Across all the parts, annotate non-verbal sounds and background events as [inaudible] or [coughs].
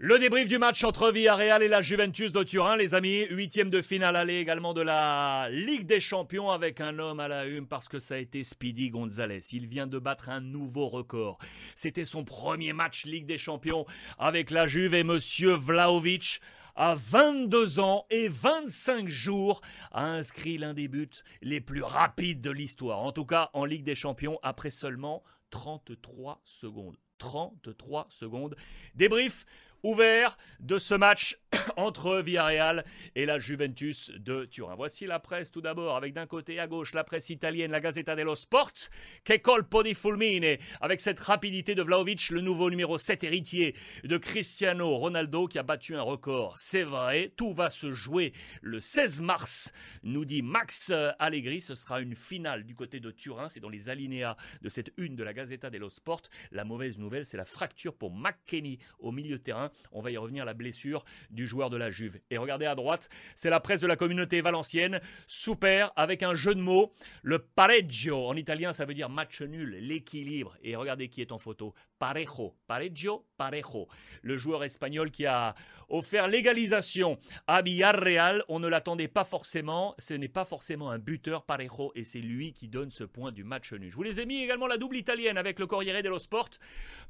Le débrief du match entre Villarreal et la Juventus de Turin, les amis. Huitième de finale aller également de la Ligue des Champions avec un homme à la une parce que ça a été Speedy Gonzalez. Il vient de battre un nouveau record. C'était son premier match Ligue des Champions avec la Juve et Monsieur Vlaovic à 22 ans et 25 jours, a inscrit l'un des buts les plus rapides de l'histoire. En tout cas, en Ligue des Champions, après seulement 33 secondes. 33 secondes. Débrief ouvert de ce match [coughs] entre Villarreal et la Juventus de Turin. Voici la presse tout d'abord, avec d'un côté à gauche la presse italienne, la Gazzetta dello Sport, che colpo di fulmine, avec cette rapidité de Vlaovic, le nouveau numéro 7 héritier de Cristiano Ronaldo qui a battu un record. C'est vrai, tout va se jouer le 16 mars, nous dit Max Allegri. Ce sera une finale du côté de Turin, c'est dans les alinéas de cette une de la Gazzetta dello Sport. La mauvaise nouvelle, c'est la fracture pour McKenny au milieu de terrain. On va y revenir, la blessure du joueur de la Juve. Et regardez à droite, c'est la presse de la communauté valencienne. Super, avec un jeu de mots. Le pareggio, en italien, ça veut dire match nul, l'équilibre. Et regardez qui est en photo. Parejo, pareggio, parejo. Le joueur espagnol qui a offert l'égalisation à Villarreal. On ne l'attendait pas forcément. Ce n'est pas forcément un buteur, parejo. Et c'est lui qui donne ce point du match nul. Je vous les ai mis également la double italienne avec le Corriere dello Sport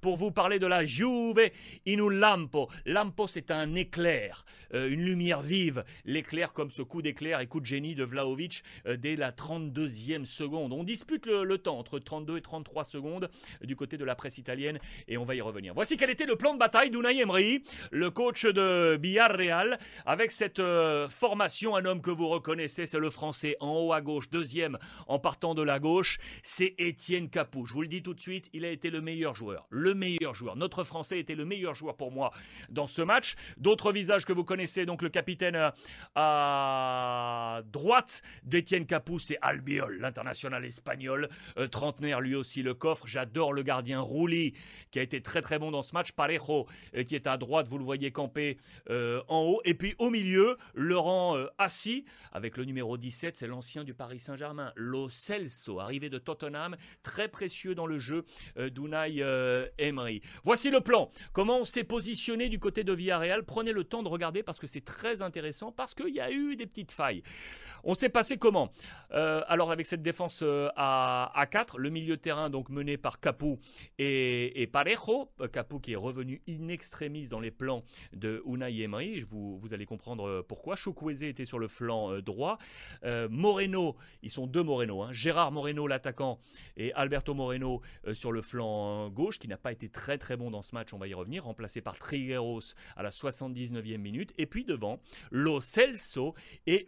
pour vous parler de la Juve in un lampo. Lampo, c'est un éclair, euh, une lumière vive. L'éclair comme ce coup d'éclair et coup de génie de Vlaovic euh, dès la 32e seconde. On dispute le, temps entre 32 et 33 secondes du côté de la presse italienne et on va y revenir. Voici quel était le plan de bataille d'Unai Emery, le coach de Villarreal, avec cette euh, formation, un homme que vous reconnaissez, c'est le français en haut à gauche, deuxième en partant de la gauche, c'est Étienne Capou. Je vous le dis tout de suite, il a été le meilleur joueur, le meilleur joueur. Notre français était le meilleur joueur pour moi dans ce match. D'autres visages que vous connaissez, donc le capitaine euh, droite d'Étienne Capou, c'est Albiol, l'international espagnol, euh, trentenaire lui aussi le coffre. J'adore le gardien Rouli qui a été très très bon dans ce match. Parejo euh, qui est à droite, vous le voyez camper en haut. Et puis au milieu, Laurent assis avec le numéro 17, c'est l'ancien du Paris Saint-Germain, Lo Celso, arrivé de Tottenham, très précieux dans le jeu d'Unai Emery. Voici le plan. Comment on s'est positionné du côté de Villarreal? Prenez le temps de regarder parce que c'est très intéressant, parce qu'il y a eu des petites failles. On s'est passé comment euh, Alors avec cette défense euh, à, à 4, le milieu de terrain donc mené par Capou et, Parejo, euh, Capou qui est revenu in extremis dans les plans de Unai Emery, vous, vous allez comprendre pourquoi. Chukwueze était sur le flanc droit. Moreno, ils sont deux Moreno, hein. Gérard Moreno l'attaquant et Alberto Moreno sur le flanc gauche qui n'a pas été très très bon dans ce match, on va y revenir, remplacé par Trigueros à la 79e minute. Et puis devant, Lo Celso et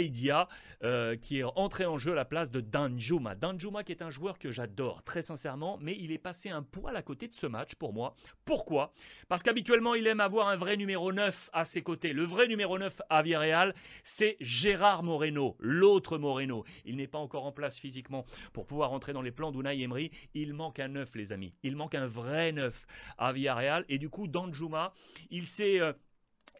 Boulaïdia euh, qui est entré en jeu à la place de Danjuma. Danjuma qui est un joueur que j'adore très sincèrement, mais il est passé un poil à côté de ce match pour moi. Pourquoi? Parce qu'habituellement il aime avoir un vrai numéro 9 à ses côtés. Le vrai numéro 9 à Villarreal, c'est Gérard Moreno, l'autre Moreno. Il n'est pas encore en place physiquement pour pouvoir entrer dans les plans d'Unai Emery. Il manque un 9 les amis. Il manque un vrai 9 à Villarreal et du coup Danjuma, il s'est euh,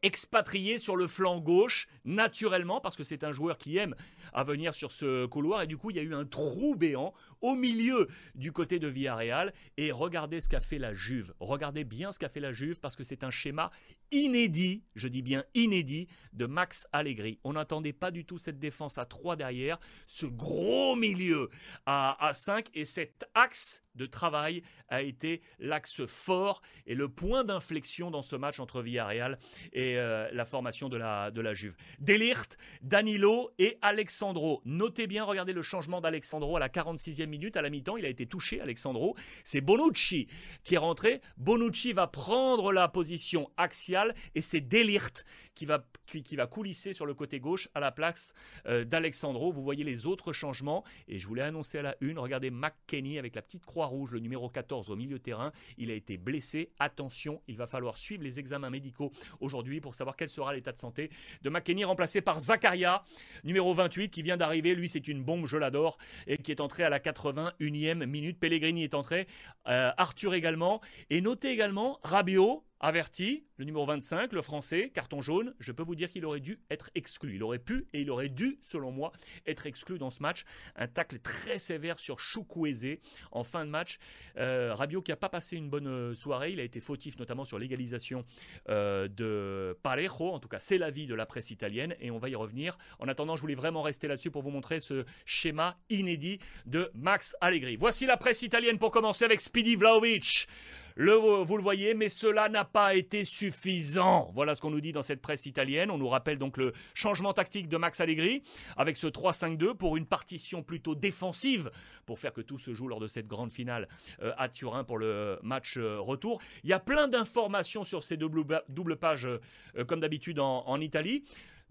expatrié sur le flanc gauche, naturellement, parce que c'est un joueur qui aime à venir sur ce couloir. Et du coup, il y a eu un trou béant au milieu du côté de Villarreal. Et regardez ce qu'a fait la Juve. Regardez bien ce qu'a fait la Juve, parce que c'est un schéma inédit, je dis bien inédit, de Max Allegri. On n'attendait pas du tout cette défense à 3 derrière, ce gros milieu à, à 5 et cet axe de travail a été l'axe fort et le point d'inflexion dans ce match entre Villarreal et euh, la formation de la, de la Juve. Delirte, Danilo et Alexandro. Notez bien, regardez le changement d'Alexandro à la 46e minute. À la mi-temps, il a été touché, Alexandro. C'est Bonucci qui est rentré. Bonucci va prendre la position axiale et c'est Delirte qui va, coulisser sur le côté gauche à la place euh, d'Alexandro. Vous voyez les autres changements et je voulais annoncer à la une. Regardez McKenny avec la petite croix rouge, le numéro 14 au milieu terrain. Il a été blessé. Attention, il va falloir suivre les examens médicaux aujourd'hui pour savoir quel sera l'état de santé de McKenny, remplacé par Zakaria, numéro 28, qui vient d'arriver. Lui, c'est une bombe, je l'adore, et qui est entré à la 81e minute. Pellegrini est entré, euh, Arthur également. Et notez également Rabiot averti, le numéro 25, le français, carton jaune. Je peux vous dire qu'il aurait dû être exclu. Il aurait pu et il aurait dû, selon moi, être exclu dans ce match. Un tacle très sévère sur Choukwueze en fin de match. Euh, Rabiot qui n'a pas passé une bonne euh, soirée. Il a été fautif notamment sur l'égalisation euh, de Parejo. En tout cas, c'est l'avis de la presse italienne et on va y revenir. En attendant, je voulais vraiment rester là-dessus pour vous montrer ce schéma inédit de Max Allegri. Voici la presse italienne pour commencer avec Speedy Vlaovic vous le voyez, mais cela n'a pas été suffisant. Voilà ce qu'on nous dit dans cette presse italienne. On nous rappelle donc le changement tactique de Max Allegri avec ce 3-5-2 pour une partition plutôt défensive pour faire que tout se joue lors de cette grande finale euh, à Turin pour le match euh, retour. Il y a plein d'informations sur ces doubles, pages euh, comme d'habitude en Italie.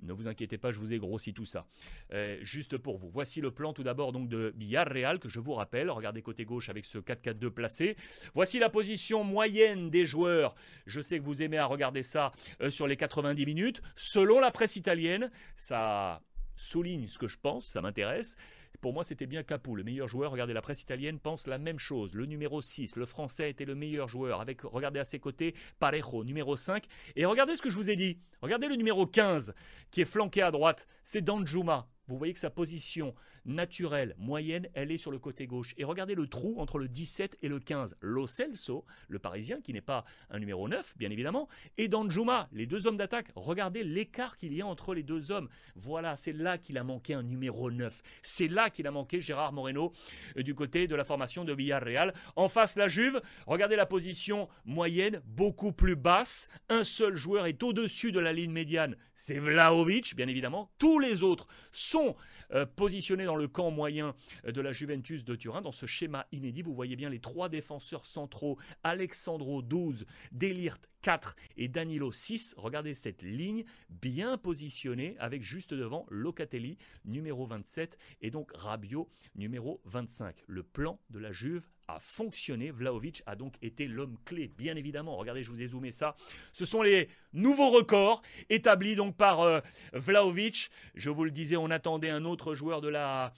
Ne vous inquiétez pas, je vous ai grossi tout ça. Euh, juste pour vous. Voici le plan tout d'abord donc de Villarreal que je vous rappelle. Regardez côté gauche avec ce 4-4-2 placé. Voici la position moyenne des joueurs. Je sais que vous aimez à regarder ça euh, sur les 90 minutes. Selon la presse italienne, ça souligne ce que je pense, ça m'intéresse. Pour moi, c'était bien Capou, le meilleur joueur. Regardez, la presse italienne pense la même chose. Le numéro 6, le français, était le meilleur joueur. Avec, regardez à ses côtés, Parejo, numéro 5. Et regardez ce que je vous ai dit. Regardez le numéro 15, qui est flanqué à droite. C'est Danjuma. Vous voyez que sa position naturelle, moyenne, elle est sur le côté gauche. Et regardez le trou entre le 17 et le 15. Lo Celso, le Parisien, qui n'est pas un numéro 9, bien évidemment, et Danjuma, les deux hommes d'attaque. Regardez l'écart qu'il y a entre les deux hommes. Voilà, c'est là qu'il a manqué un numéro 9. C'est là qu'il a manqué Gérard Moreno euh, du côté de la formation de Villarreal. En face, la Juve. Regardez la position moyenne, beaucoup plus basse. Un seul joueur est au-dessus de la ligne médiane. C'est Vlaovic, bien évidemment. Tous les autres sont euh, positionnés dans le camp moyen euh, de la Juventus de Turin. Dans ce schéma inédit, vous voyez bien les trois défenseurs centraux, Alexandro 12, Delirt 4 et Danilo 6. Regardez cette ligne bien positionnée avec juste devant Locatelli numéro 27 et donc Rabiot numéro 25. Le plan de la Juve a fonctionné. Vlaovic a donc été l'homme clé, bien évidemment. Regardez, je vous ai zoomé ça. Ce sont les nouveaux records établis donc par euh, Vlaovic. Je vous le disais, on attendait un autre joueur de la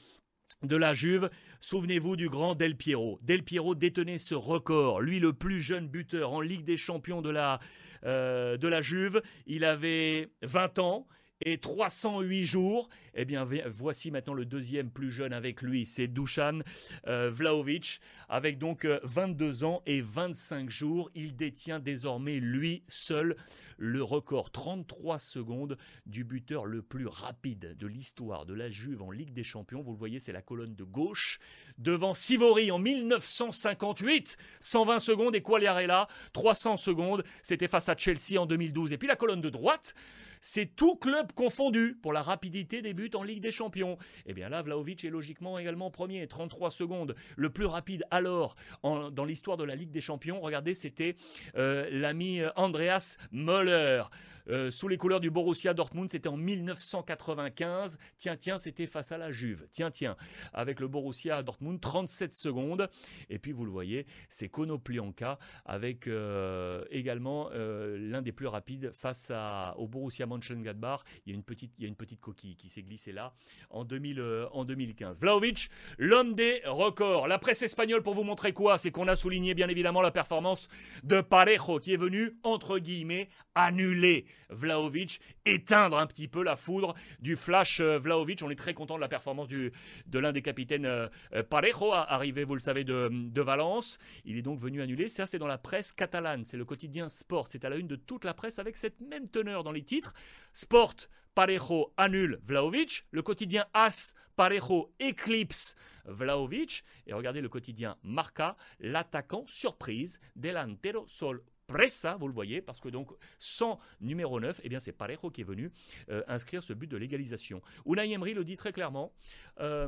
de la Juve. Souvenez-vous du grand Del Piero. Del Piero détenait ce record. Lui, le plus jeune buteur en Ligue des Champions de la, euh, de la Juve. Il avait 20 ans et 308 jours. Eh bien, voici maintenant le deuxième plus jeune avec lui, c'est Dusan euh, Vlaovic, avec donc 22 euh, ans et 25 jours. Il détient désormais lui seul le record 33 secondes du buteur le plus rapide de l'histoire de la Juve en Ligue des Champions. Vous le voyez, c'est la colonne de gauche. Devant Sivori en 1958, 120 secondes et Quagliarella, 300 secondes. C'était face à Chelsea en 2012. Et puis la colonne de droite, c'est tout club confondu pour la rapidité des buts en Ligue des Champions. Eh bien là, Vlaovic est logiquement également premier, 33 secondes. Le plus rapide alors dans l'histoire de la Ligue des Champions, regardez, c'était euh, l'ami Andreas Möller. Euh, sous les couleurs du Borussia Dortmund, c'était en 1995. Tiens, tiens, c'était face à la Juve. Tiens, tiens, avec le Borussia Dortmund, 37 secondes. Et puis, vous le voyez, c'est Konoplyanka avec euh, également euh, l'un des plus rapides face au Borussia Mönchengladbach. Il y a une petite, il y a une petite coquille qui s'est glissée là en, 2000, en 2015. Vlaovic, l'homme des records. La presse espagnole, pour vous montrer quoi? C'est qu'on a souligné bien évidemment la performance de Parejo qui est venu, entre guillemets, annuler Vlaovic, éteindre un petit peu la foudre du flash euh, Vlaovic. On est très content de la performance de l'un des capitaines euh, euh, Parejo, arrivé, vous le savez, de, de Valence. Il est donc venu annuler. Ça, c'est dans la presse catalane. C'est le quotidien Sport. C'est à la une de toute la presse avec cette même teneur dans les titres. Sport, Parejo annule Vlaovic. Le quotidien As, Parejo éclipse Vlaovic. Et regardez le quotidien Marca, l'attaquant surprise, delantero sol Pressa, vous le voyez, parce que donc sans numéro 9, eh bien c'est Parejo qui est venu euh, inscrire ce but de légalisation. Unai Emery le dit très clairement. Euh,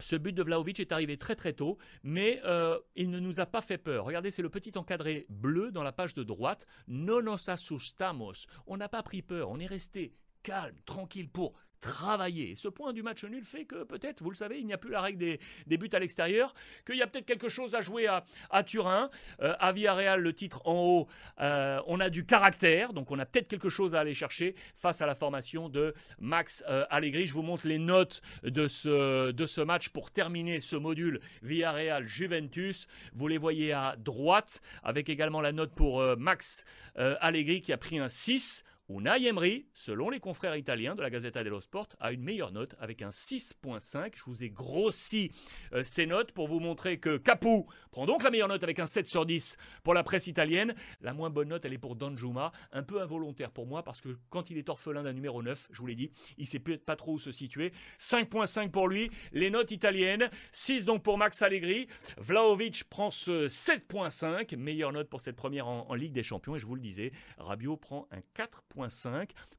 ce but de Vlaovic est arrivé très très tôt, mais euh, il ne nous a pas fait peur. Regardez, c'est le petit encadré bleu dans la page de droite. No nos asustamos. On n'a pas pris peur, on est resté calme, tranquille pour travailler. Ce point du match nul fait que peut-être, vous le savez, il n'y a plus la règle des, buts à l'extérieur, qu'il y a peut-être quelque chose à jouer à, Turin. Euh, à Villarreal, le titre en haut, euh, on a du caractère, donc on a peut-être quelque chose à aller chercher face à la formation de Max euh, Allegri. Je vous montre les notes de ce, de ce match pour terminer ce module Villarreal-Juventus. Vous les voyez à droite, avec également la note pour Max Allegri qui a pris un 6. Unai Emery, selon les confrères italiens de la Gazzetta dello Sport, a une meilleure note avec un 6.5. Je vous ai grossi euh, ces notes pour vous montrer que Capu prend donc la meilleure note avec un 7 sur 10 pour la presse italienne. La moins bonne note, elle est pour Danjuma, un peu involontaire pour moi parce que quand il est orphelin d'un numéro 9, je vous l'ai dit, il sait pas trop où se situer. 5.5 pour lui, les notes italiennes, 6 donc pour Max Allegri. Vlaovic prend ce 7.5, meilleure note pour cette première en, en Ligue des Champions et je vous le disais, Rabiot prend un 4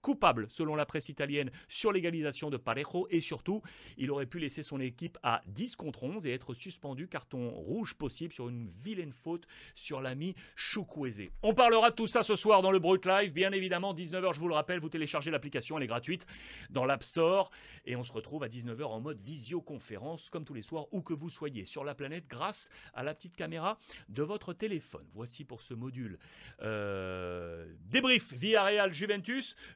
Coupable, selon la presse italienne, sur l'égalisation de Parejo. Et surtout, il aurait pu laisser son équipe à 10 contre 11 et être suspendu, carton rouge possible, sur une vilaine faute sur l'ami Chukwueze. On parlera de tout ça ce soir dans le Brut Live. Bien évidemment, 19h, je vous le rappelle, vous téléchargez l'application, elle est gratuite dans l'App Store. Et on se retrouve à 19h en mode visioconférence, comme tous les soirs, où que vous soyez sur la planète, grâce à la petite caméra de votre téléphone. Voici pour ce module euh, débrief via Real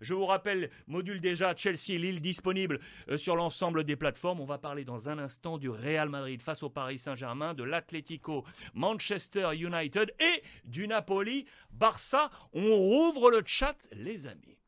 Je vous rappelle, module déjà Chelsea, Lille disponible euh, sur l'ensemble des plateformes. On va parler dans un instant du Real Madrid face au Paris Saint-Germain, de l'Atlético Manchester United et du Napoli Barça. On rouvre le chat, les amis.